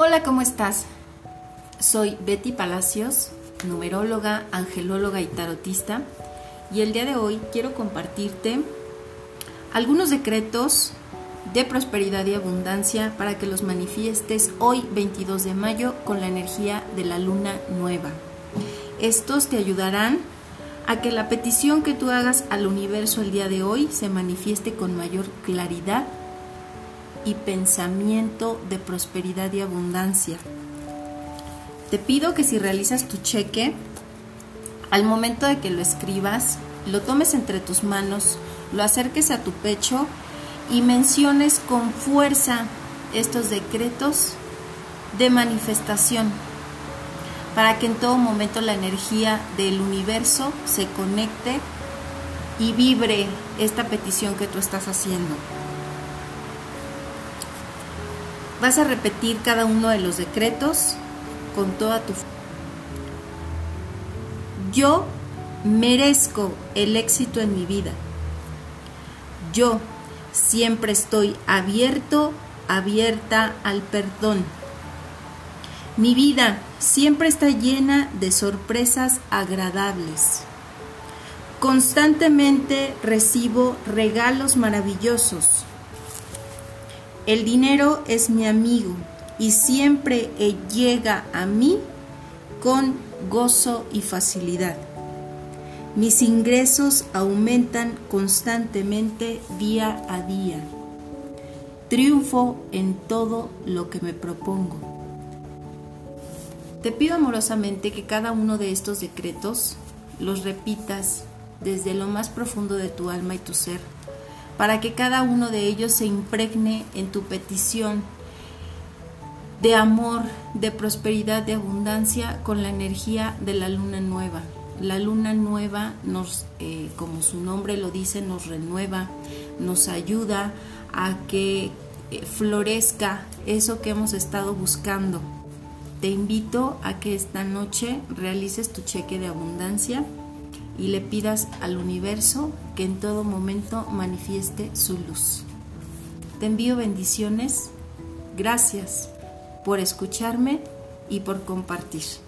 Hola, ¿cómo estás? Soy Betty Palacios, numeróloga, angelóloga y tarotista, y el día de hoy quiero compartirte algunos decretos de prosperidad y abundancia para que los manifiestes hoy 22 de mayo con la energía de la luna nueva. Estos te ayudarán a que la petición que tú hagas al universo el día de hoy se manifieste con mayor claridad y pensamiento de prosperidad y abundancia. Te pido que si realizas tu cheque, al momento de que lo escribas, lo tomes entre tus manos, lo acerques a tu pecho y menciones con fuerza estos decretos de manifestación para que en todo momento la energía del universo se conecte y vibre esta petición que tú estás haciendo. Vas a repetir cada uno de los decretos con toda tu... Yo merezco el éxito en mi vida. Yo siempre estoy abierto, abierta al perdón. Mi vida siempre está llena de sorpresas agradables. Constantemente recibo regalos maravillosos. El dinero es mi amigo y siempre llega a mí con gozo y facilidad. Mis ingresos aumentan constantemente día a día. Triunfo en todo lo que me propongo. Te pido amorosamente que cada uno de estos decretos los repitas desde lo más profundo de tu alma y tu ser para que cada uno de ellos se impregne en tu petición de amor, de prosperidad, de abundancia con la energía de la luna nueva. La luna nueva nos, eh, como su nombre lo dice, nos renueva, nos ayuda a que eh, florezca eso que hemos estado buscando. Te invito a que esta noche realices tu cheque de abundancia y le pidas al universo que en todo momento manifieste su luz. Te envío bendiciones. Gracias por escucharme y por compartir.